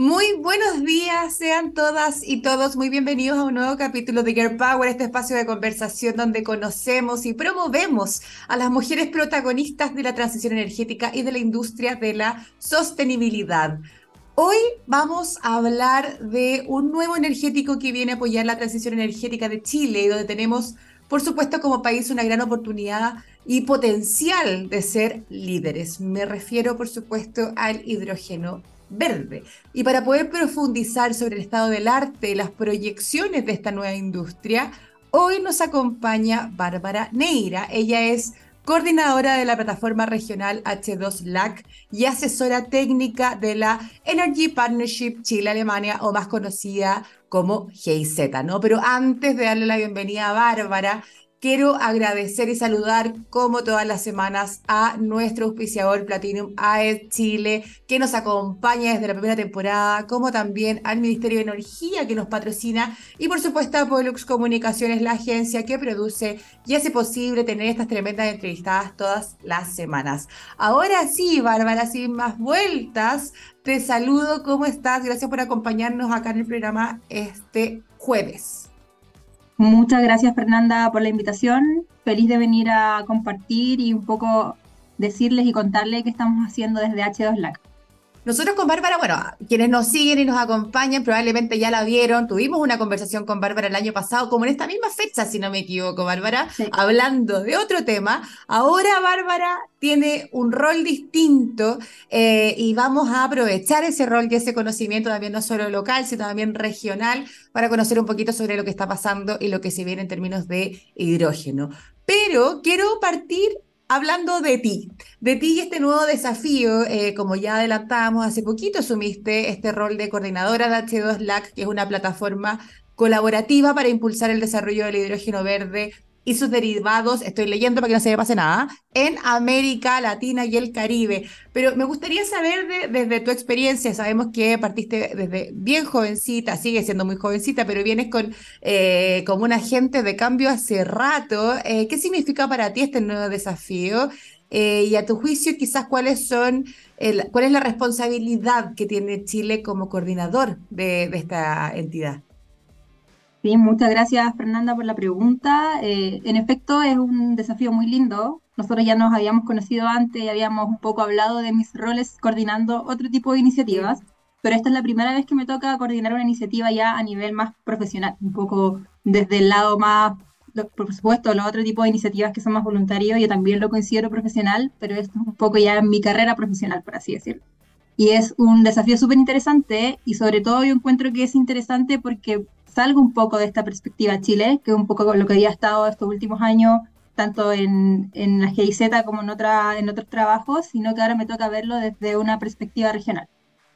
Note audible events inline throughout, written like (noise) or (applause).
Muy buenos días, sean todas y todos muy bienvenidos a un nuevo capítulo de Girl Power, este espacio de conversación donde conocemos y promovemos a las mujeres protagonistas de la transición energética y de la industria de la sostenibilidad. Hoy vamos a hablar de un nuevo energético que viene a apoyar la transición energética de Chile donde tenemos, por supuesto, como país una gran oportunidad y potencial de ser líderes. Me refiero, por supuesto, al hidrógeno verde. Y para poder profundizar sobre el estado del arte y las proyecciones de esta nueva industria, hoy nos acompaña Bárbara Neira. Ella es coordinadora de la plataforma regional H2LAC y asesora técnica de la Energy Partnership Chile-Alemania o más conocida como GIZ, ¿no? Pero antes de darle la bienvenida a Bárbara, Quiero agradecer y saludar, como todas las semanas, a nuestro auspiciador Platinum AED Chile, que nos acompaña desde la primera temporada, como también al Ministerio de Energía, que nos patrocina, y por supuesto a Pollux Comunicaciones, la agencia que produce y hace posible tener estas tremendas entrevistadas todas las semanas. Ahora sí, Bárbara, sin más vueltas, te saludo, ¿cómo estás? Gracias por acompañarnos acá en el programa este jueves. Muchas gracias Fernanda por la invitación. Feliz de venir a compartir y un poco decirles y contarles qué estamos haciendo desde H2LAC. Nosotros con Bárbara, bueno, quienes nos siguen y nos acompañan probablemente ya la vieron. Tuvimos una conversación con Bárbara el año pasado, como en esta misma fecha, si no me equivoco, Bárbara, hablando de otro tema. Ahora Bárbara tiene un rol distinto eh, y vamos a aprovechar ese rol y ese conocimiento también no solo local, sino también regional para conocer un poquito sobre lo que está pasando y lo que se viene en términos de hidrógeno. Pero quiero partir hablando de ti, de ti y este nuevo desafío, eh, como ya adelantamos hace poquito, asumiste este rol de coordinadora de H2LAC, que es una plataforma colaborativa para impulsar el desarrollo del hidrógeno verde y sus derivados, estoy leyendo para que no se me pase nada, en América Latina y el Caribe. Pero me gustaría saber desde tu experiencia, sabemos que partiste desde bien jovencita, sigue siendo muy jovencita, pero vienes con eh, como un agente de cambio hace rato. Eh, ¿Qué significa para ti este nuevo desafío? Eh, y a tu juicio, quizás cuáles son, cuál es la responsabilidad que tiene Chile como coordinador de esta entidad. Sí, muchas gracias Fernanda por la pregunta. Eh, en efecto, es un desafío muy lindo. Nosotros ya nos habíamos conocido antes y habíamos un poco hablado de mis roles coordinando otro tipo de iniciativas, pero esta es la primera vez que me toca coordinar una iniciativa ya a nivel más profesional, un poco desde el lado más, por supuesto, los otros tipos de iniciativas que son más voluntarios, yo también lo considero profesional, pero esto es un poco ya mi carrera profesional, por así decirlo. Y es un desafío súper interesante y sobre todo yo encuentro que es interesante porque salgo un poco de esta perspectiva Chile, que es un poco lo que había estado estos últimos años, tanto en, en la GIZ como en, otra, en otros trabajos, sino que ahora me toca verlo desde una perspectiva regional.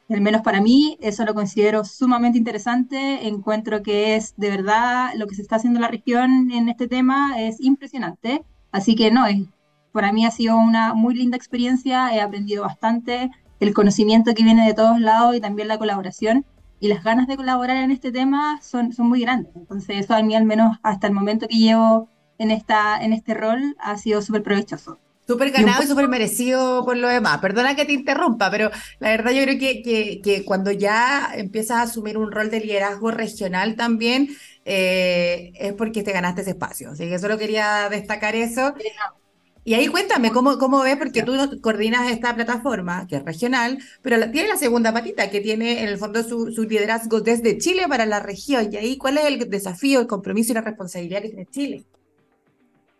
Al menos para mí, eso lo considero sumamente interesante. Encuentro que es de verdad lo que se está haciendo en la región en este tema es impresionante. Así que no, es, para mí ha sido una muy linda experiencia. He aprendido bastante el conocimiento que viene de todos lados y también la colaboración y las ganas de colaborar en este tema son, son muy grandes. Entonces eso a mí al menos hasta el momento que llevo en, esta, en este rol ha sido súper provechoso. Súper ganado y, súper merecido por lo demás. Perdona que te interrumpa, pero la verdad yo creo que, que, que cuando ya empiezas a asumir un rol de liderazgo regional también, eh, es porque te ganaste ese espacio. Así que solo quería destacar eso. Y ahí cuéntame cómo, cómo ves, porque tú coordinas esta plataforma, que es regional, pero tiene la segunda patita, que tiene en el fondo su, liderazgo desde Chile para la región. Y ahí, ¿cuál es el desafío, el compromiso y la responsabilidad que tiene Chile?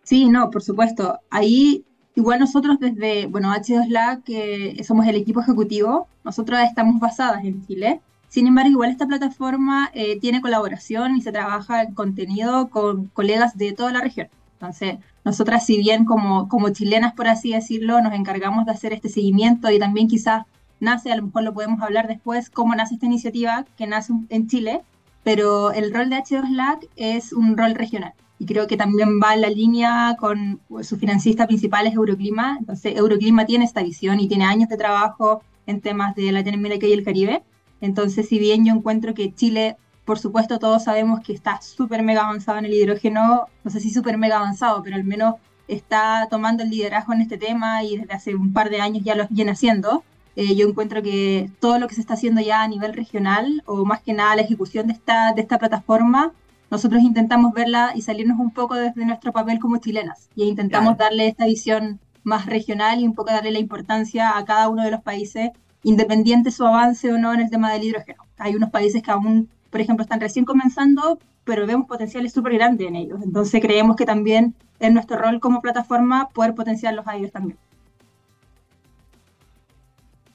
Sí, no, por supuesto. Ahí, igual nosotros desde, bueno, H2LA, que somos el equipo ejecutivo, nosotros estamos basadas en Chile. Sin embargo, igual esta plataforma eh, tiene colaboración y se trabaja en contenido con colegas de toda la región. Entonces, nosotras, si bien como, como chilenas, por así decirlo, nos encargamos de hacer este seguimiento y también quizás nace, a lo mejor lo podemos hablar después, cómo nace esta iniciativa que nace en Chile, pero el rol de H2LAC es un rol regional y creo que también va en la línea con su financista principal es Euroclima, entonces Euroclima tiene esta visión y tiene años de trabajo en temas de Latinoamérica y el Caribe, entonces si bien yo encuentro que Chile por supuesto, todos sabemos que está súper mega avanzado en el hidrógeno, no sé si súper mega avanzado, pero al menos está tomando el liderazgo en este tema y desde hace un par de años ya lo viene haciendo. Eh, yo encuentro que todo lo que se está haciendo ya a nivel regional, o más que nada la ejecución de esta, de esta plataforma, nosotros intentamos verla y salirnos un poco desde nuestro papel como chilenas. Y intentamos darle esta visión más regional y un poco darle la importancia a cada uno de los países, independiente su avance o no en el tema del hidrógeno. Hay unos países que aún, por ejemplo, están recién comenzando, pero vemos potenciales súper grandes en ellos. Entonces creemos que también es nuestro rol como plataforma poder potenciarlos a ellos también.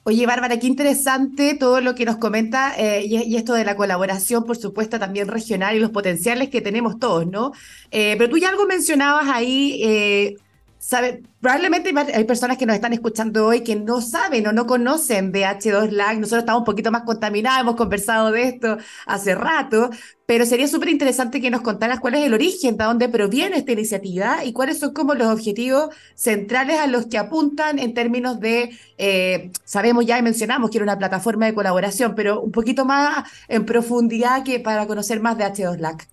Oye, Bárbara, qué interesante todo lo que nos comenta eh, y, esto de la colaboración, por supuesto, también regional y los potenciales que tenemos todos, ¿no? Eh, pero tú ya algo mencionabas ahí, eh, ¿sabes? Probablemente hay personas que nos están escuchando hoy que no saben o no conocen de H2LAG. Nosotros estamos un poquito más contaminados, hemos conversado de esto hace rato, pero sería súper interesante que nos contaras cuál es el origen, de dónde proviene esta iniciativa y cuáles son como los objetivos centrales a los que apuntan en términos de, eh, sabemos ya y mencionamos que era una plataforma de colaboración, pero un poquito más en profundidad que para conocer más de H2LAC.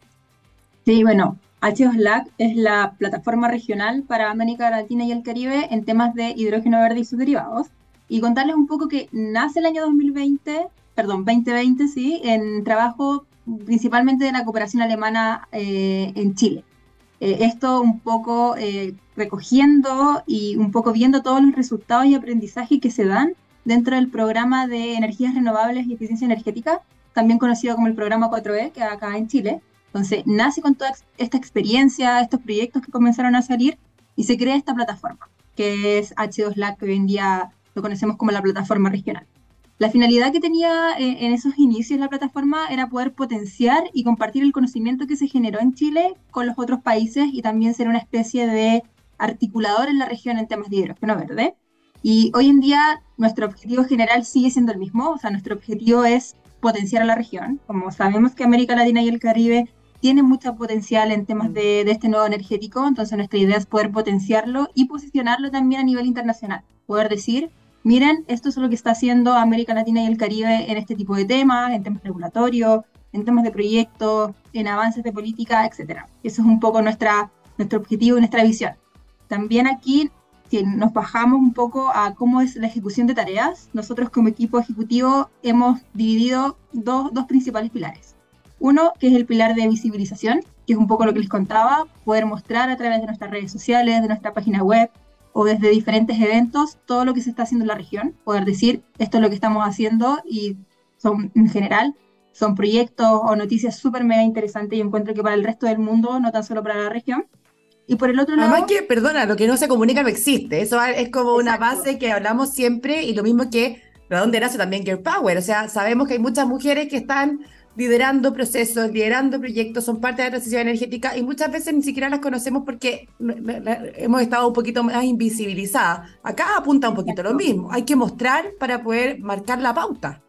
Sí, bueno, H2LAC es la plataforma regional para América Latina y el Caribe en temas de hidrógeno verde y sus derivados. Y contarles un poco que nace el año 2020, perdón, 2020, sí, en trabajo principalmente de la cooperación alemana eh, en Chile. Eh, esto un poco eh, recogiendo y un poco viendo todos los resultados y aprendizajes que se dan dentro del programa de energías renovables y eficiencia energética, también conocido como el programa 4E, que acá en Chile, entonces, nace con toda esta experiencia, estos proyectos que comenzaron a salir y se crea esta plataforma, que es H2LAC, que hoy en día lo conocemos como la plataforma regional. La finalidad que tenía eh, en esos inicios la plataforma era poder potenciar y compartir el conocimiento que se generó en Chile con los otros países y también ser una especie de articulador en la región en temas de hidrógeno verde. Y hoy en día nuestro objetivo general sigue siendo el mismo, o sea, nuestro objetivo es potenciar a la región. Como sabemos que América Latina y el Caribe tiene mucho potencial en temas de, este nuevo energético, entonces nuestra idea es poder potenciarlo y posicionarlo también a nivel internacional. Poder decir, miren, esto es lo que está haciendo América Latina y el Caribe en este tipo de temas, en temas regulatorios, en temas de proyectos, en avances de política, etc. Eso es un poco nuestra, nuestro objetivo y nuestra visión. También aquí, si nos bajamos un poco a cómo es la ejecución de tareas, nosotros como equipo ejecutivo hemos dividido dos, dos principales pilares. Uno, que es el pilar de visibilización, que es un poco lo que les contaba, poder mostrar a través de nuestras redes sociales, de nuestra página web o desde diferentes eventos todo lo que se está haciendo en la región, poder decir esto es lo que estamos haciendo y son en general son proyectos o noticias súper mega interesantes y encuentro que para el resto del mundo, no tan solo para la región. Y por el otro lado... Además que, perdona, lo que no se comunica no existe. Eso es como una base que hablamos siempre y lo mismo que de dónde nace también Girl Power. O sea, sabemos que hay muchas mujeres que están liderando procesos, liderando proyectos, son parte de la transición energética y muchas veces ni siquiera las conocemos porque hemos estado un poquito más invisibilizadas. Acá apunta un poquito lo mismo, hay que mostrar para poder marcar la pauta.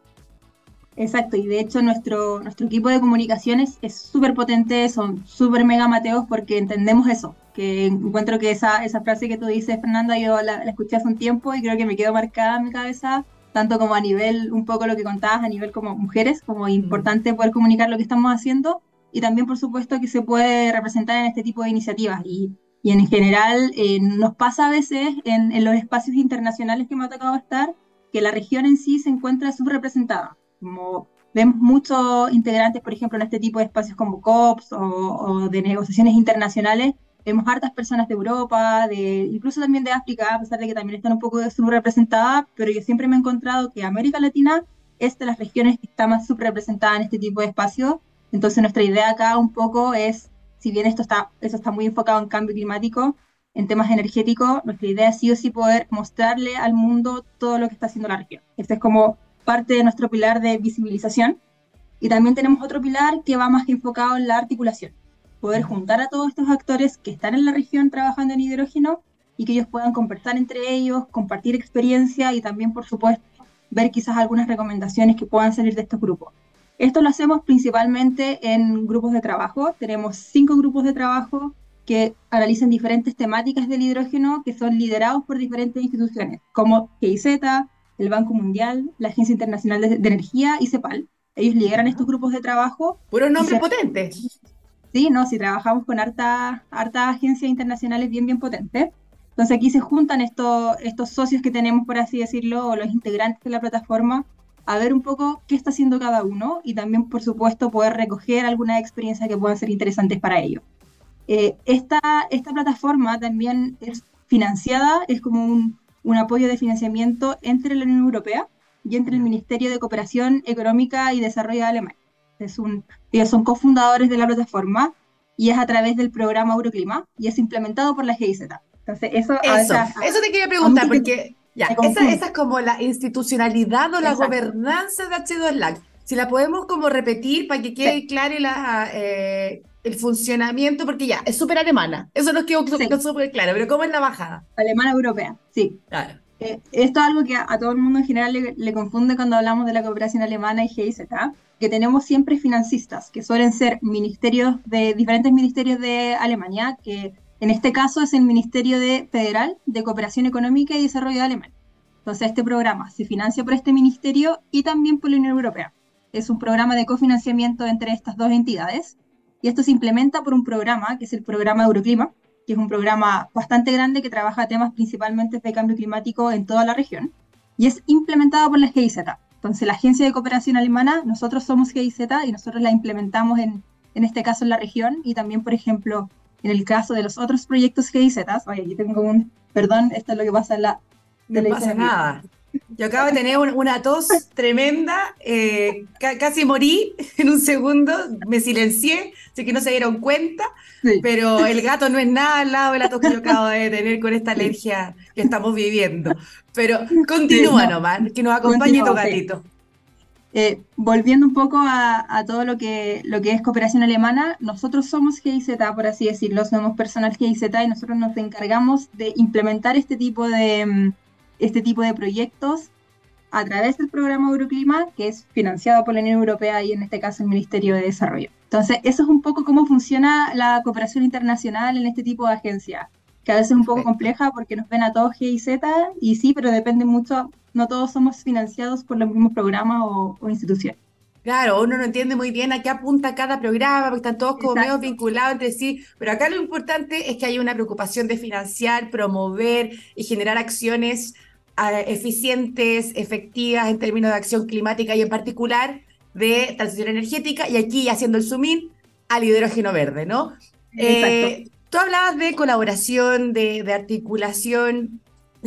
Exacto, y de hecho nuestro, nuestro equipo de comunicaciones es súper potente, son súper mega mateos porque entendemos eso, que encuentro que esa, esa frase que tú dices, Fernanda, yo la, la escuché hace un tiempo y creo que me quedó marcada en mi cabeza tanto como a nivel, un poco lo que contabas, a nivel como mujeres, como importante poder comunicar lo que estamos haciendo, y también, por supuesto, que se puede representar en este tipo de iniciativas. Y, y en general eh, nos pasa a veces en, en, los espacios internacionales que me ha tocado estar, que la región en sí se encuentra subrepresentada. Como vemos muchos integrantes, por ejemplo, en este tipo de espacios como COPS o, o de negociaciones internacionales, Vemos hartas personas de Europa, de, incluso también de África, a pesar de que también están un poco subrepresentadas, pero yo siempre me he encontrado que América Latina es de las regiones que está más subrepresentada en este tipo de espacios. Entonces nuestra idea acá un poco es, si bien esto está, eso está muy enfocado en cambio climático, en temas energéticos, nuestra idea es sí o sí poder mostrarle al mundo todo lo que está haciendo la región. Este es como parte de nuestro pilar de visibilización. Y también tenemos otro pilar que va más enfocado en la articulación poder juntar a todos estos actores que están en la región trabajando en hidrógeno y que ellos puedan conversar entre ellos, compartir experiencia y también, por supuesto, ver quizás algunas recomendaciones que puedan salir de estos grupos. Esto lo hacemos principalmente en grupos de trabajo. Tenemos cinco grupos de trabajo que analizan diferentes temáticas del hidrógeno que son liderados por diferentes instituciones, como GIZ, el Banco Mundial, la Agencia Internacional de, Energía y CEPAL. Ellos lideran estos grupos de trabajo. Puros nombres potentes. Sí, no, si trabajamos con harta, harta agencias internacionales bien, bien potentes. Entonces aquí se juntan estos, estos socios que tenemos, por así decirlo, o los integrantes de la plataforma, a ver un poco qué está haciendo cada uno y también, por supuesto, poder recoger algunas experiencias que puedan ser interesantes para ellos. Eh, esta, esta plataforma también es financiada, es como un, un apoyo de financiamiento entre la Unión Europea y entre el Ministerio de Cooperación Económica y Desarrollo de Alemania. Es un, ellos son cofundadores de la plataforma y es a través del programa Euroclima y es implementado por la GIZ. Entonces, eso, eso, eso te quería preguntar, porque ya, esa, esa, es como la institucionalidad o la gobernanza de H2LAC. Si la podemos como repetir para que quede claro la, eh, el funcionamiento, porque ya, es súper alemana. Eso nos quedó súper claro, pero ¿cómo es la bajada? Alemana europea, sí. Claro. Eh, esto es algo que a, todo el mundo en general le, confunde cuando hablamos de la cooperación alemana y GIZ, que tenemos siempre financistas, que suelen ser ministerios de diferentes ministerios de Alemania, que en este caso es el Ministerio de Federal de Cooperación Económica y Desarrollo de Alemania. Entonces este programa se financia por este ministerio y también por la Unión Europea. Es un programa de cofinanciamiento entre estas dos entidades y esto se implementa por un programa que es el programa Euroclima, que es un programa bastante grande que trabaja temas principalmente de cambio climático en toda la región, y es implementado por la GIZ. Entonces, la Agencia de Cooperación Alemana, nosotros somos GIZ y nosotros la implementamos en, en este caso en la región y también, por ejemplo, en el caso de los otros proyectos GIZ. Oye, aquí tengo un, perdón, esto es lo que pasa en la... No pasa nada. Yo acabo de tener una tos tremenda, eh, casi morí (laughs) en un segundo, me silencié, así que no se dieron cuenta, pero el gato no es nada al lado de la tos que yo acabo de tener con esta alergia que estamos viviendo. Pero continúa nomás, que nos acompañe tu gatito. Eh, volviendo un poco a, todo lo que, lo que es cooperación alemana, nosotros somos GIZ, por así decirlo, somos personal GIZ y nosotros nos encargamos de implementar este tipo de mm, este tipo de proyectos a través del programa Euroclima, que es financiado por la Unión Europea y en este caso el Ministerio de Desarrollo. Entonces, eso es un poco cómo funciona la cooperación internacional en este tipo de agencias, que a veces es un poco compleja porque nos ven a todos GIZ y sí, pero depende mucho, no todos somos financiados por los mismos programas o, instituciones. Claro, uno no entiende muy bien a qué apunta cada programa, porque están todos como medio vinculados entre sí, pero acá lo importante es que hay una preocupación de financiar, promover y generar acciones eficientes, efectivas en términos de acción climática y en particular de transición energética, y aquí haciendo el in al hidrógeno verde, ¿no? Eh, tú hablabas de colaboración, de, de, articulación.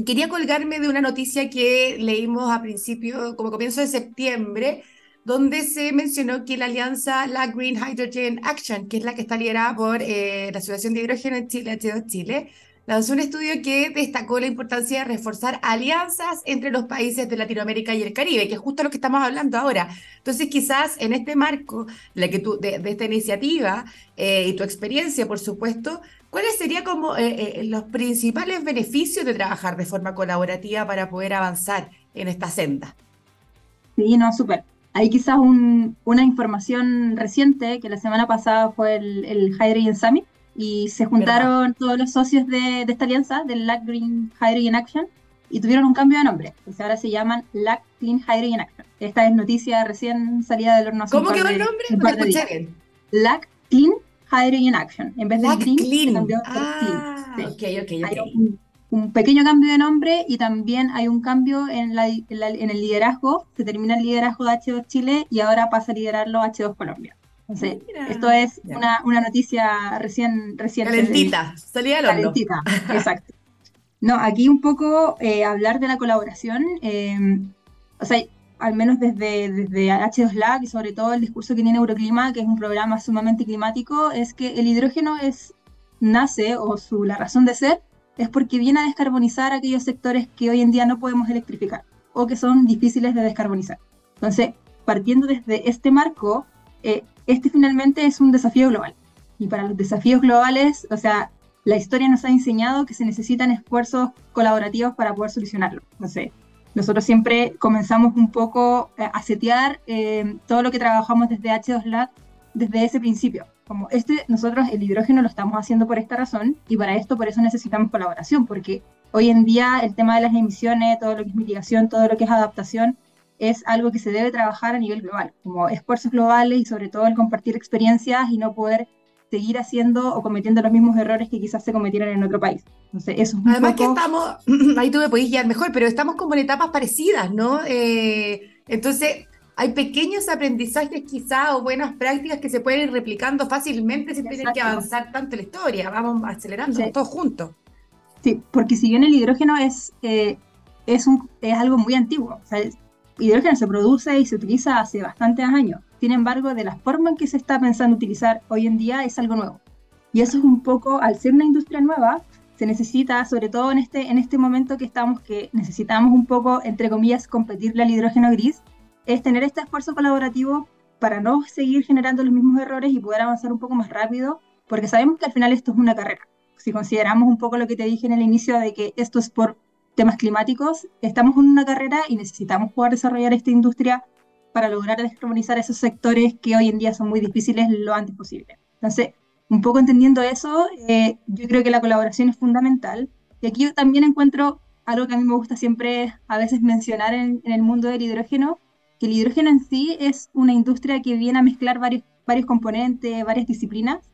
Quería colgarme de una noticia que leímos a principio, como comienzo de septiembre, donde se mencionó que la alianza, la Green Hydrogen Action, que es la que está liderada por eh, la Asociación de Hidrógeno en Chile, H2 Chile, lanzó un estudio que destacó la importancia de reforzar alianzas entre los países de Latinoamérica y el Caribe, que es justo lo que estamos hablando ahora. Entonces, quizás en este marco la que tú, de, esta iniciativa eh, y tu experiencia, por supuesto, ¿cuáles serían como eh, eh, los principales beneficios de trabajar de forma colaborativa para poder avanzar en esta senda? Sí, no, súper. Hay quizás una información reciente que la semana pasada fue el, el Hydrogen Summit, y se juntaron todos los socios de, esta alianza, del LAC Green Hydrogen Action, y tuvieron un cambio de nombre. Entonces ahora se llaman LAC Clean Hydrogen Action. Esta es noticia recién salida del horno. ¿Cómo quedó el nombre? No escuché bien. LAC Clean Hydrogen Action. En vez de Green, clean. cambió ah, Clean. Sí. ok, ok, ok. Un, pequeño cambio de nombre y también hay un cambio en, la, en, en el liderazgo. Se termina el liderazgo de H2 Chile y ahora pasa a liderarlo H2 Colombia esto es una, una, noticia recién, recién calentita, salía del Calentita, (laughs) exacto. No, aquí un poco eh, hablar de la colaboración, em, o sea, al menos desde, desde H2LAC y sobre todo el discurso que tiene Euroclima, que es un programa sumamente climático, es que el hidrógeno es, nace, o su, la razón de ser, es porque viene a descarbonizar aquellos sectores que hoy en día no podemos electrificar o que son difíciles de descarbonizar. Entonces, partiendo desde este marco, eh, este finalmente es un desafío global. Y para los desafíos globales, o sea, la historia nos ha enseñado que se necesitan esfuerzos colaborativos para poder solucionarlo. No sé, nosotros siempre comenzamos un poco a setear eh, todo lo que trabajamos desde H2LAC desde ese principio. Como este, nosotros el hidrógeno lo estamos haciendo por esta razón y para esto por eso necesitamos colaboración, porque hoy en día el tema de las emisiones, todo lo que es mitigación, todo lo que es adaptación, es algo que se debe trabajar a nivel global, como esfuerzos globales y sobre todo el compartir experiencias y no poder seguir haciendo o cometiendo los mismos errores que quizás se cometieron en otro país. Entonces, eso es Además que estamos, (clears throat) ahí tú me podés guiar mejor, pero estamos como en etapas parecidas, ¿no? Eh, entonces, hay pequeños aprendizajes quizás o buenas prácticas que se pueden ir replicando fácilmente sin tener que avanzar tanto la historia. Vamos acelerando todos juntos. Sí, porque si bien el hidrógeno es, eh, es, un, es algo muy antiguo, o sea, hidrógeno se produce y se utiliza hace bastantes años. Sin embargo, de la forma en que se está pensando utilizar hoy en día es algo nuevo. Y eso es un poco, al ser una industria nueva, se necesita, sobre todo en este, en este momento que estamos, que necesitamos un poco, entre comillas, competirle al hidrógeno gris, es tener este esfuerzo colaborativo para no seguir generando los mismos errores y poder avanzar un poco más rápido, porque sabemos que al final esto es una carrera. Si consideramos un poco lo que te dije en el inicio de que esto es por temas climáticos, estamos en una carrera y necesitamos poder desarrollar esta industria para lograr descarbonizar esos sectores que hoy en día son muy difíciles lo antes posible. Entonces, un poco entendiendo eso, eh, yo creo que la colaboración es fundamental. Y aquí también encuentro algo que a mí me gusta siempre a veces mencionar en el mundo del hidrógeno, que el hidrógeno en sí es una industria que viene a mezclar varios, varios componentes, varias disciplinas,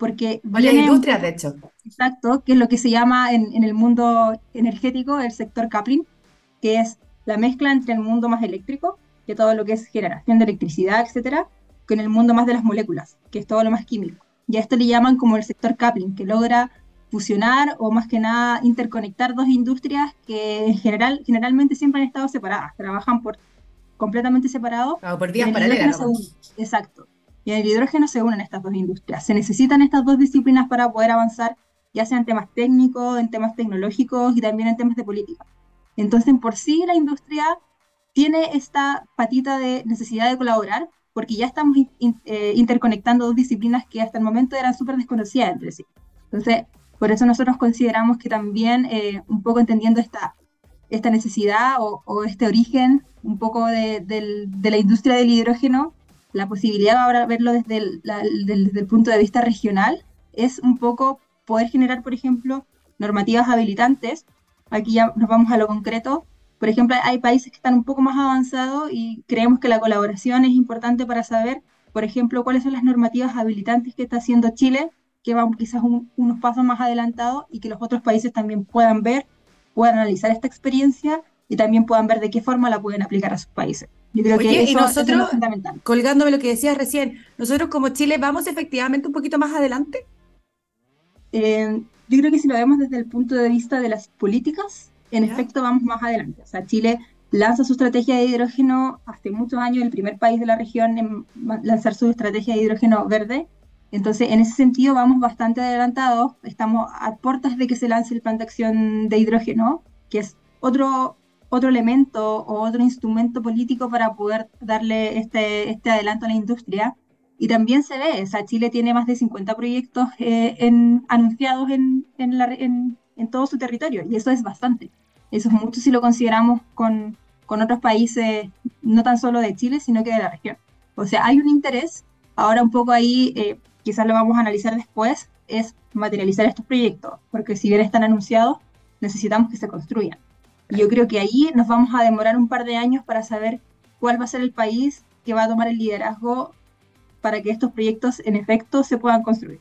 porque... Varias industrias, de hecho. Exacto, que es lo que se llama en, en, el mundo energético el sector coupling, que es la mezcla entre el mundo más eléctrico, que todo lo que es generación de electricidad, etcétera, con el mundo más de las moléculas, que es todo lo más químico. Y a esto le llaman como el sector coupling, que logra fusionar o más que nada interconectar dos industrias que en general, generalmente siempre han estado separadas, trabajan por completamente separado. por días paralelas. Exacto. Y en el hidrógeno se unen estas dos industrias. Se necesitan estas dos disciplinas para poder avanzar, ya sea en temas técnicos, en temas tecnológicos y también en temas de política. Entonces, por sí, la industria tiene esta patita de necesidad de colaborar, porque ya estamos eh, interconectando dos disciplinas que hasta el momento eran súper desconocidas entre sí. Entonces, por eso nosotros consideramos que también, eh, un poco entendiendo esta esta necesidad o, este origen un poco de, la industria del hidrógeno, la posibilidad ahora verlo desde el, desde el punto de vista regional es un poco poder generar, por ejemplo, normativas habilitantes. Aquí ya nos vamos a lo concreto. Por ejemplo, hay países que están un poco más avanzados y creemos que la colaboración es importante para saber, por ejemplo, cuáles son las normativas habilitantes que está haciendo Chile, que van quizás unos pasos más adelantados y que los otros países también puedan ver puedan analizar esta experiencia y también puedan ver de qué forma la pueden aplicar a sus países. Yo creo que eso, y nosotros, es fundamental. colgándome lo que decías recién, nosotros como Chile vamos efectivamente un poquito más adelante. Eh, yo creo que si lo vemos desde el punto de vista de las políticas, en efecto vamos más adelante. O sea, Chile lanza su estrategia de hidrógeno hace muchos años, el primer país de la región en lanzar su estrategia de hidrógeno verde, entonces, en ese sentido, vamos bastante adelantados. Estamos a puertas de que se lance el plan de acción de hidrógeno, que es otro, otro elemento o otro instrumento político para poder darle este, este adelanto a la industria. Y también se ve, o sea, Chile tiene más de 50 proyectos eh, en, anunciados en, en, en, todo su territorio, y eso es bastante. Eso es mucho si lo consideramos con, con otros países, no tan solo de Chile, sino que de la región. O sea, hay un interés. Ahora un poco ahí eh, quizás lo vamos a analizar después, es materializar estos proyectos, porque si bien están anunciados, necesitamos que se construyan. Y yo creo que ahí nos vamos a demorar un par de años para saber cuál va a ser el país que va a tomar el liderazgo para que estos proyectos en efecto se puedan construir.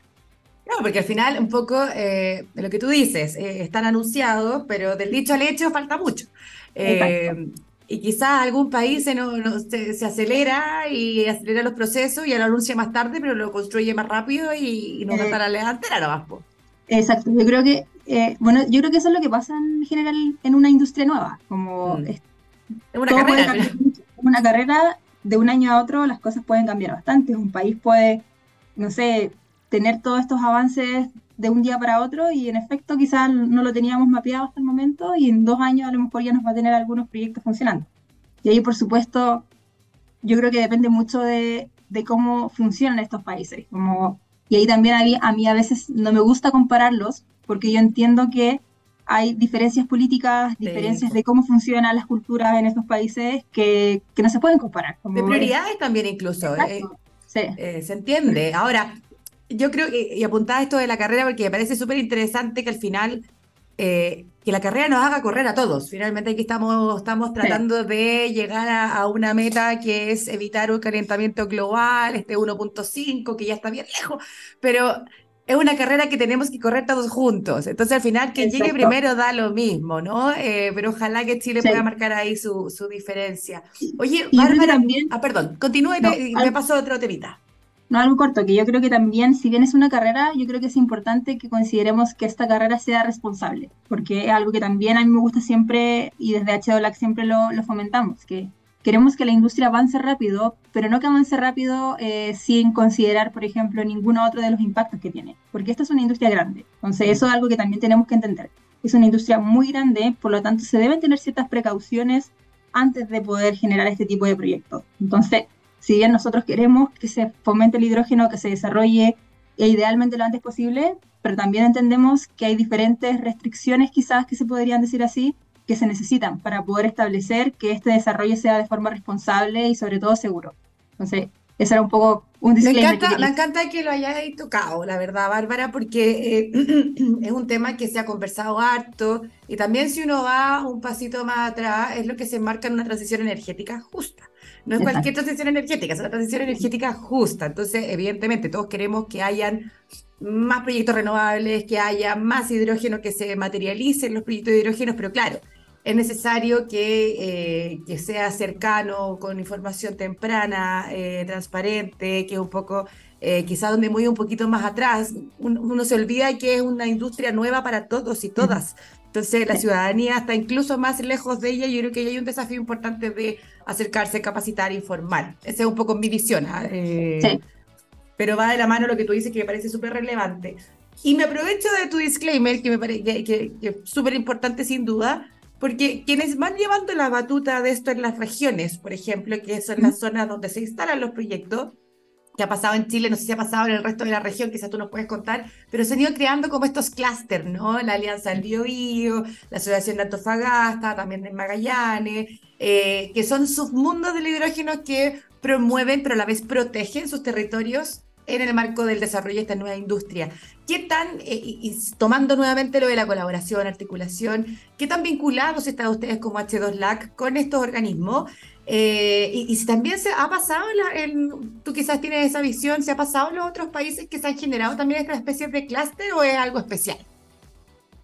Claro, porque al final un poco eh, lo que tú dices, eh, están anunciados, pero del dicho al hecho falta mucho. Eh, y quizás algún país se, no, se, acelera y acelera los procesos y lo anuncia más tarde, pero lo construye más rápido y, no va a la delantera nomás. Exacto, yo creo que eh, bueno, yo creo que eso es lo que pasa en general en una industria nueva, como mm. es, una carrera. Una carrera de un año a otro las cosas pueden cambiar bastante, un país puede, no sé, tener todos estos avances de un día para otro y en efecto quizás no lo teníamos mapeado hasta el momento y en dos años a lo mejor ya nos va a tener algunos proyectos funcionando. Y ahí por supuesto yo creo que depende mucho de, de cómo funcionan estos países. Como, y ahí también a mí, a mí a veces no me gusta compararlos porque yo entiendo que hay diferencias políticas, diferencias de cómo funcionan las culturas en estos países que, que no se pueden comparar. de prioridades también incluso. Eh, sí. Eh, se entiende. Ahora, yo creo que, y apuntaba esto de la carrera porque me parece súper interesante que al final eh, que la carrera nos haga correr a todos. Finalmente aquí estamos, estamos tratando de llegar a, una meta que es evitar un calentamiento global, este 1.5, que ya está bien lejos, pero es una carrera que tenemos que correr todos juntos. Entonces, al final, quien llegue primero da lo mismo, ¿no? Eh, pero ojalá que Chile pueda marcar ahí su, su diferencia. Oye, Bárbara, también... ah, perdón, continúe y, me paso a otro temita. No, algo corto, que yo creo que también, si bien es una carrera, yo creo que es importante que consideremos que esta carrera sea responsable, porque es algo que también a mí me gusta siempre y desde HDOLAC siempre lo, lo fomentamos, que queremos que la industria avance rápido, pero no que avance rápido eh, sin considerar, por ejemplo, ninguno otro de los impactos que tiene, porque esta es una industria grande, entonces eso es algo que también tenemos que entender. Es una industria muy grande, por lo tanto se deben tener ciertas precauciones antes de poder generar este tipo de proyectos. Entonces, si bien nosotros queremos que se fomente el hidrógeno, que se desarrolle e idealmente lo antes posible, pero también entendemos que hay diferentes restricciones quizás que se podrían decir así, que se necesitan para poder establecer que este desarrollo sea de forma responsable y sobre todo seguro. Entonces, ese era un poco un disclaimer. Me encanta, que me encanta que lo hayáis tocado, la verdad, Bárbara, porque eh, (clears throat) es un tema que se ha conversado harto y también si uno va un pasito más atrás, es lo que se enmarca en una transición energética justa. No es cualquier transición energética, es una transición energética justa. Entonces, evidentemente, todos queremos que hayan más proyectos renovables, que haya más hidrógeno, que se materialicen los proyectos de hidrógeno, pero claro, es necesario que, eh, que sea cercano, con información temprana, eh, transparente, que es un poco, eh, quizás donde muy un poquito más atrás, uno, se olvida que es una industria nueva para todos y todas. Entonces la ciudadanía está incluso más lejos de ella y yo creo que hay un desafío importante de acercarse, capacitar, informar. Esa es un poco mi visión. ¿ah? sí. Pero va de la mano lo que tú dices que me parece súper relevante. Y me aprovecho de tu disclaimer, que me parece que, que, que es súper importante sin duda, porque quienes van llevando la batuta de esto en las regiones, por ejemplo, que son las zonas donde se instalan los proyectos, que ha pasado en Chile, no sé si ha pasado en el resto de la región, quizás tú nos puedes contar, pero se han ido creando como estos clústeres, ¿no? La Alianza del Biobío, la Asociación de Antofagasta, también de Magallanes, eh, que son submundos del hidrógeno que promueven, pero a la vez protegen sus territorios en el marco del desarrollo de esta nueva industria. ¿Qué tan, eh, y, tomando nuevamente lo de la colaboración, articulación, qué tan vinculados están ustedes como H2LAC con estos organismos? Eh, y, si también se ha pasado, en, tú quizás tienes esa visión, ¿se ha pasado en los otros países que se han generado también estas especies de clúster o es algo especial?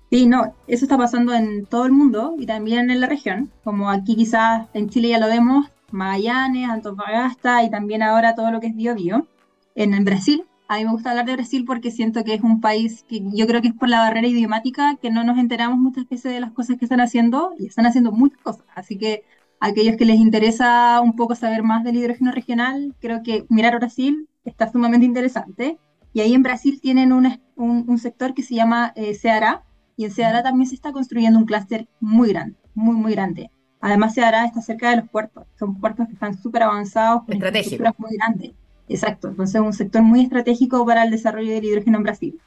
Sí, no, eso está pasando en todo el mundo y también en la región, como aquí quizás en Chile ya lo vemos, Magallanes, Antofagasta y también ahora todo lo que es Bio Bio en, Brasil. A mí me gusta hablar de Brasil porque siento que es un país que yo creo que es por la barrera idiomática que no nos enteramos muchas veces de las cosas que están haciendo y están haciendo muchas cosas. Así que a aquellos que les interesa un poco saber más del hidrógeno regional, creo que mirar Brasil está sumamente interesante. Y ahí en Brasil tienen un, un, sector que se llama eh, Ceará y en Ceará también se está construyendo un clúster muy grande, muy, muy grande. Además, Ceará está cerca de los puertos, son puertos que están súper avanzados, con infraestructuras muy grandes. Exacto, entonces es un sector muy estratégico para el desarrollo del hidrógeno en Brasil.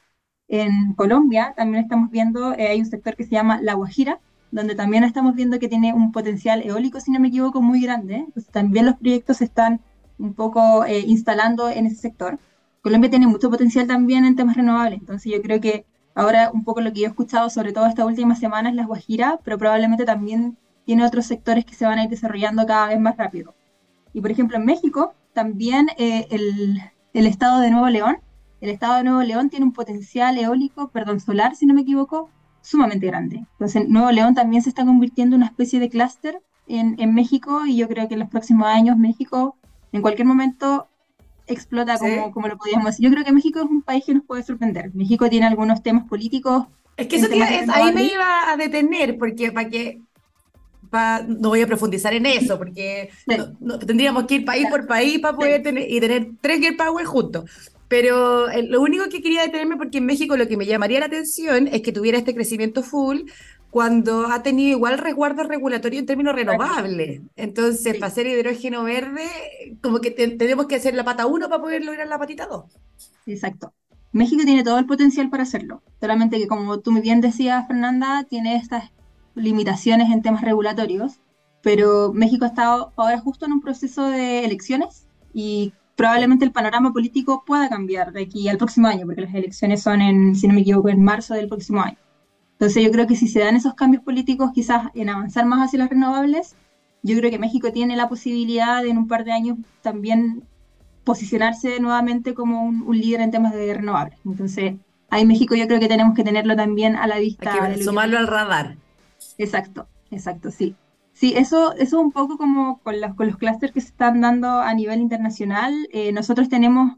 En Colombia también estamos viendo, eh, hay un sector que se llama La Guajira, donde también estamos viendo que tiene un potencial eólico, si no me equivoco, muy grande. Entonces también los proyectos se están un poco eh, instalando en ese sector. Colombia tiene mucho potencial también en temas renovables, entonces yo creo que ahora un poco lo que yo he escuchado, sobre todo esta última semana, es La Guajira, pero probablemente también tiene otros sectores que se van a ir desarrollando cada vez más rápido. Y por ejemplo, en México también eh, el, estado de Nuevo León. El estado de Nuevo León tiene un potencial eólico, perdón, solar, si no me equivoco, sumamente grande. Entonces, Nuevo León también se está convirtiendo en una especie de clúster en, en, México y yo creo que en los próximos años México en cualquier momento explota como, como lo podíamos decir. Yo creo que México es un país que nos puede sorprender. México tiene algunos temas políticos. Es que eso ahí me iba a detener, porque para que no voy a profundizar en eso, porque no, tendríamos que ir país por país para poder tener y tener tres Gear Power juntos. Pero eh, lo único que quería detenerme, porque en México lo que me llamaría la atención es que tuviera este crecimiento full cuando ha tenido igual resguardo regulatorio en términos renovables. Entonces, para hacer hidrógeno verde, como que tenemos que hacer la pata uno para poder lograr la patita dos. Exacto. México tiene todo el potencial para hacerlo. Solamente que, como tú muy bien decías, Fernanda, tiene estas limitaciones en temas regulatorios, pero México ha estado ahora justo en un proceso de elecciones y probablemente el panorama político pueda cambiar de aquí al próximo año, porque las elecciones son en, si no me equivoco, en marzo del próximo año. Entonces yo creo que si se dan esos cambios políticos quizás en avanzar más hacia las renovables, yo creo que México tiene la posibilidad de en un par de años también posicionarse nuevamente como un, líder en temas de renovables. Entonces, ahí México yo creo que tenemos que tenerlo también a la vista. Hay que sumarlo al radar. Exacto, exacto, sí. Sí, eso, eso un poco como con los, con los clústeres que se están dando a nivel internacional. Eh, nosotros tenemos,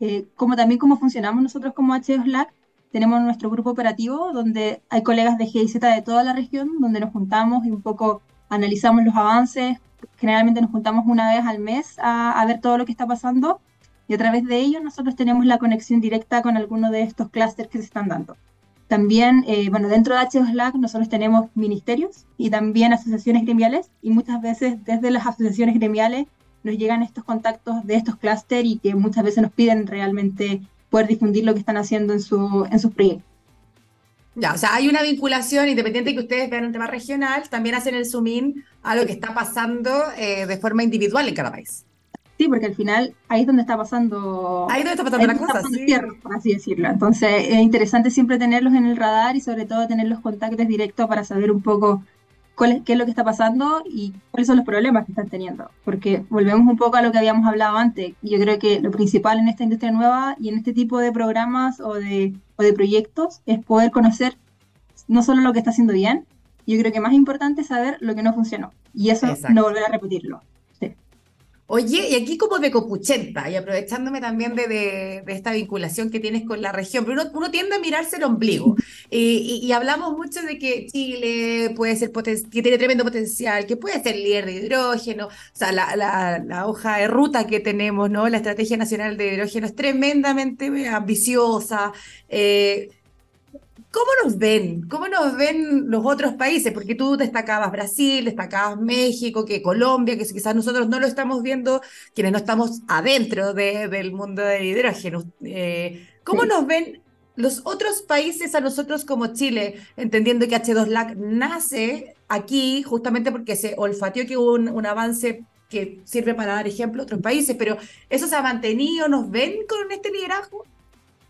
eh, como también cómo funcionamos nosotros como H2 LAC, tenemos nuestro grupo operativo donde hay colegas de GIZ de toda la región, donde nos juntamos y un poco analizamos los avances. Generalmente nos juntamos una vez al mes a, ver todo lo que está pasando y a través de ello nosotros tenemos la conexión directa con alguno de estos clústeres que se están dando. También, eh, bueno, dentro de H2LAC nosotros tenemos ministerios y también asociaciones gremiales y muchas veces desde las asociaciones gremiales nos llegan estos contactos de estos clústeres y que muchas veces nos piden realmente poder difundir lo que están haciendo en, su, en sus proyectos. Ya, o sea, hay una vinculación, independiente de que ustedes vean un tema regional, también hacen el zoom in a lo que está pasando eh, de forma individual en cada país. Sí, porque al final ahí es donde está pasando. Ahí es donde está pasando la cosa, sí. por así decirlo. Entonces es interesante siempre tenerlos en el radar y sobre todo tener los contactos directos para saber un poco qué es lo que está pasando y cuáles son los problemas que están teniendo. Porque volvemos un poco a lo que habíamos hablado antes. Yo creo que lo principal en esta industria nueva y en este tipo de programas o de, o de proyectos es poder conocer no solo lo que está haciendo bien, yo creo que más importante es saber lo que no funcionó. Y eso no volver a repetirlo. Oye, y aquí como de copuchenta, y aprovechándome también de, esta vinculación que tienes con la región, pero uno, tiende a mirarse el ombligo, y, hablamos mucho de que Chile puede ser que tiene tremendo potencial, que puede ser líder de hidrógeno, o sea, la, hoja de ruta que tenemos, ¿no? La Estrategia Nacional de Hidrógeno es tremendamente ambiciosa, eh, ¿Cómo nos ven? ¿Cómo nos ven los otros países? Porque tú destacabas Brasil, destacabas México, que Colombia, que quizás nosotros no lo estamos viendo, quienes no estamos adentro del mundo del hidrógeno. Eh, ¿Cómo nos ven los otros países a nosotros como Chile, entendiendo que H2LAC nace aquí justamente porque se olfateó que hubo un, avance que sirve para dar ejemplo a otros países, pero ¿eso se ha mantenido? ¿Nos ven con este liderazgo?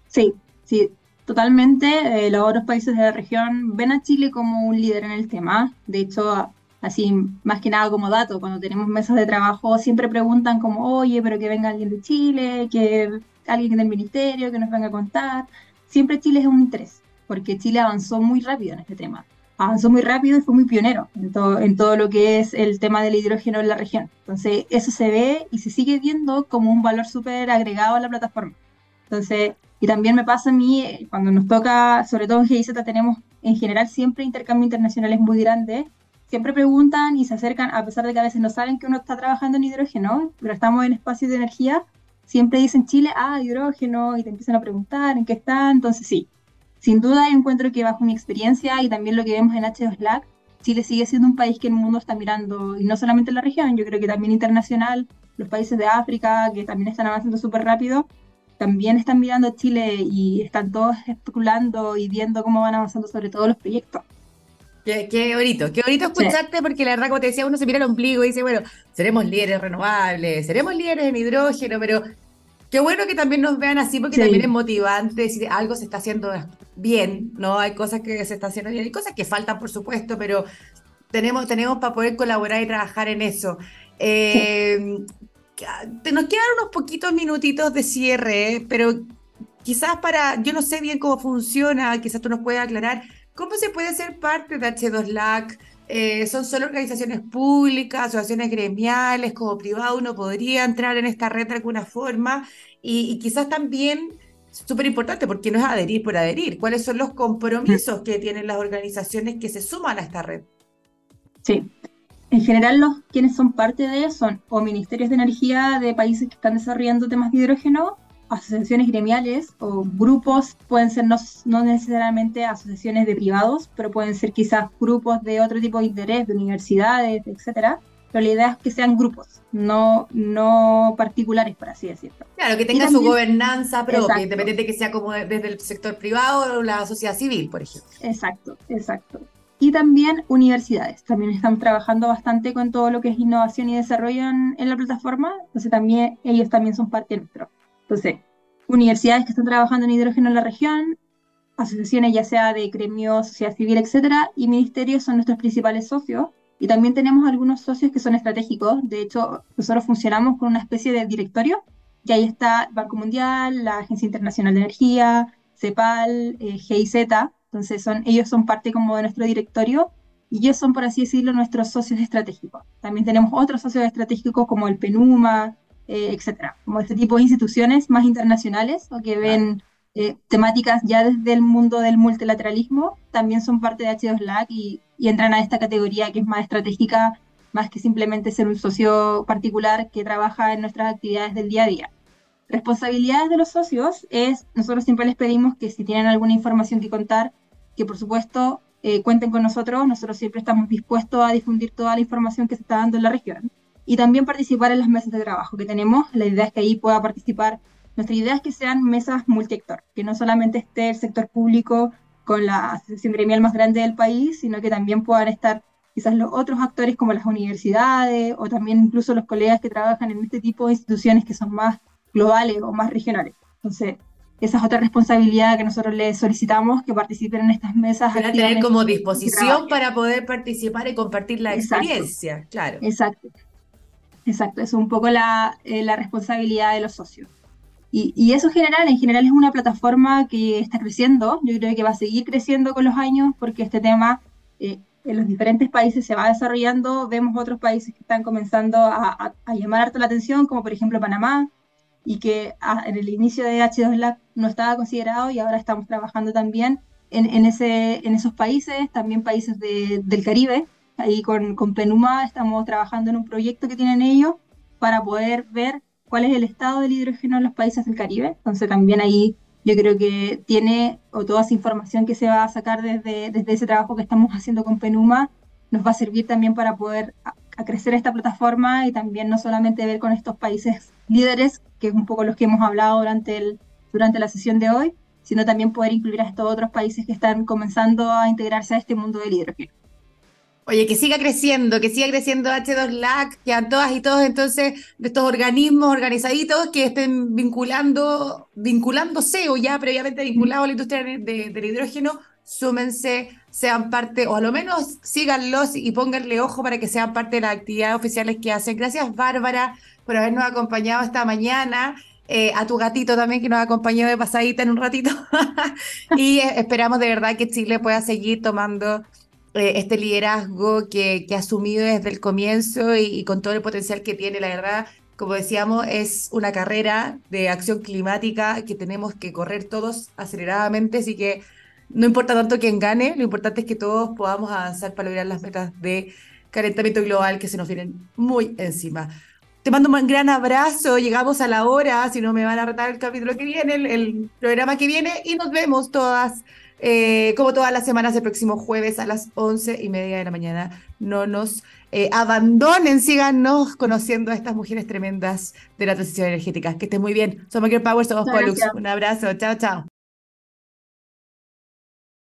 Sí, sí, Totalmente, eh, los otros países de la región ven a Chile como un líder en el tema. De hecho, así más que nada como dato, cuando tenemos mesas de trabajo siempre preguntan como, oye, pero que venga alguien de Chile, que alguien del ministerio, que nos venga a contar. Siempre Chile es un interés, porque Chile avanzó muy rápido en este tema. Avanzó muy rápido y fue muy pionero en en todo lo que es el tema del hidrógeno en la región. Entonces, eso se ve y se sigue viendo como un valor súper agregado a la plataforma. Entonces, y también me pasa a mí, eh, cuando nos toca, sobre todo en GIZ, tenemos en general siempre intercambios internacionales muy grandes, siempre preguntan y se acercan, a pesar de que a veces no saben que uno está trabajando en hidrógeno, pero estamos en espacios de energía, siempre dicen Chile, ah, hidrógeno, y te empiezan a preguntar en qué está, entonces sí, sin duda encuentro que bajo mi experiencia y también lo que vemos en H2LAC, Chile sigue siendo un país que el mundo está mirando, y no solamente en la región, yo creo que también internacional, los países de África, que también están avanzando súper rápido, también están mirando a Chile y están todos especulando y viendo cómo van avanzando sobre todos los proyectos. Qué, qué bonito, qué bonito escucharte porque la verdad, como te decía, uno se mira el ombligo y dice, bueno, seremos líderes renovables, seremos líderes en hidrógeno, pero qué bueno que también nos vean así porque también es motivante decir algo se está haciendo bien, ¿no? Hay cosas que se están haciendo bien, hay cosas que faltan, por supuesto, pero tenemos, tenemos para poder colaborar y trabajar en eso. Eh, nos quedan unos poquitos minutitos de cierre, pero quizás para, yo no sé bien cómo funciona, quizás tú nos puedas aclarar, ¿cómo se puede ser parte de H2LAC? Eh, ¿Son solo organizaciones públicas, asociaciones gremiales, como privado uno podría entrar en esta red de alguna forma? Y, quizás también, súper importante, porque no es adherir por adherir, ¿cuáles son los compromisos que tienen las organizaciones que se suman a esta red? Sí, en general, los quienes son parte de son o ministerios de energía de países que están desarrollando temas de hidrógeno, asociaciones gremiales o grupos, pueden ser no, no, necesariamente asociaciones de privados, pero pueden ser quizás grupos de otro tipo de interés, de universidades, etcétera. Pero la idea es que sean grupos, no, no particulares, por así decirlo. Claro, que tengan su gobernanza propia, independiente que sea como desde el sector privado o la sociedad civil, por ejemplo. Exacto, exacto y también universidades. También están trabajando bastante con todo lo que es innovación y desarrollo en, la plataforma, entonces también ellos también son parte nuestro. Entonces, universidades que están trabajando en hidrógeno en la región, asociaciones ya sea de gremios, sociedad civil, etcétera, y ministerios son nuestros principales socios. Y también tenemos algunos socios que son estratégicos. De hecho, nosotros funcionamos con una especie de directorio, y ahí está Banco Mundial, la Agencia Internacional de Energía, CEPAL, eh, GIZ. Entonces, son, ellos son parte como de nuestro directorio y ellos son, por así decirlo, nuestros socios estratégicos. También tenemos otros socios estratégicos como el PENUMA, eh, etcétera, como este tipo de instituciones más internacionales o que ven eh, temáticas ya desde el mundo del multilateralismo, también son parte de H2LAC y, y entran a esta categoría que es más estratégica, más que simplemente ser un socio particular que trabaja en nuestras actividades del día a día. Responsabilidades de los socios es, nosotros siempre les pedimos que si tienen alguna información que contar, que por supuesto eh, cuenten con nosotros, nosotros siempre estamos dispuestos a difundir toda la información que se está dando en la región y también participar en las mesas de trabajo que tenemos. La idea es que ahí pueda participar, nuestra idea es que sean mesas multiactor, que no solamente esté el sector público con la asociación gremial más grande del país, sino que también puedan estar quizás los otros actores como las universidades o también incluso los colegas que trabajan en este tipo de instituciones que son más globales o más regionales. Entonces, esa es otra responsabilidad que nosotros les solicitamos, que participen en estas mesas. Para tener como disposición para poder participar y compartir la experiencia, claro. Exacto, exacto, es un poco la, eh, la responsabilidad de los socios. Y, y, eso en general, en general es una plataforma que está creciendo, yo creo que va a seguir creciendo con los años porque este tema eh, en los diferentes países se va desarrollando, vemos otros países que están comenzando a, a, a llamar harto la atención, como por ejemplo Panamá, y que ah, en el inicio de H2LAC no estaba considerado y ahora estamos trabajando también en, en, ese, en esos países, también países de, del Caribe. Ahí con, con Penuma estamos trabajando en un proyecto que tienen ellos para poder ver cuál es el estado del hidrógeno en los países del Caribe. Entonces también ahí yo creo que tiene, o toda esa información que se va a sacar desde, desde ese trabajo que estamos haciendo con Penuma, nos va a servir también para poder a, a crecer esta plataforma y también no solamente ver con estos países líderes, que es un poco los que hemos hablado durante, el, durante la sesión de hoy, sino también poder incluir a estos otros países que están comenzando a integrarse a este mundo del hidrógeno. Oye, que siga creciendo, que siga creciendo H2LAC, que a todas y todos entonces de estos organismos organizaditos que estén vinculando, vinculándose o ya previamente vinculados a la industria de, del hidrógeno, súmense, sean parte, o a lo menos síganlos y pónganle ojo para que sean parte de las actividades oficiales que hacen. Gracias, Bárbara, por habernos acompañado esta mañana. Eh, a tu gatito también que nos acompañó de pasadita en un ratito. (laughs) y esperamos de verdad que Chile pueda seguir tomando eh, este liderazgo que, que, ha asumido desde el comienzo y, y, con todo el potencial que tiene, la verdad. Como decíamos, es una carrera de acción climática que tenemos que correr todos aceleradamente, así que no importa tanto quién gane, lo importante es que todos podamos avanzar para lograr las metas de calentamiento global que se nos vienen muy encima. Te mando un gran abrazo, llegamos a la hora, si no me van a retar el capítulo que viene, el, el programa que viene, y nos vemos todas, eh, como todas las semanas, el próximo jueves a las once y media de la mañana. No nos eh, abandonen, síganos conociendo a estas mujeres tremendas de la transición energética. Que estén muy bien. Somos Girl Power, somos Pollux. Un abrazo, chao, chao.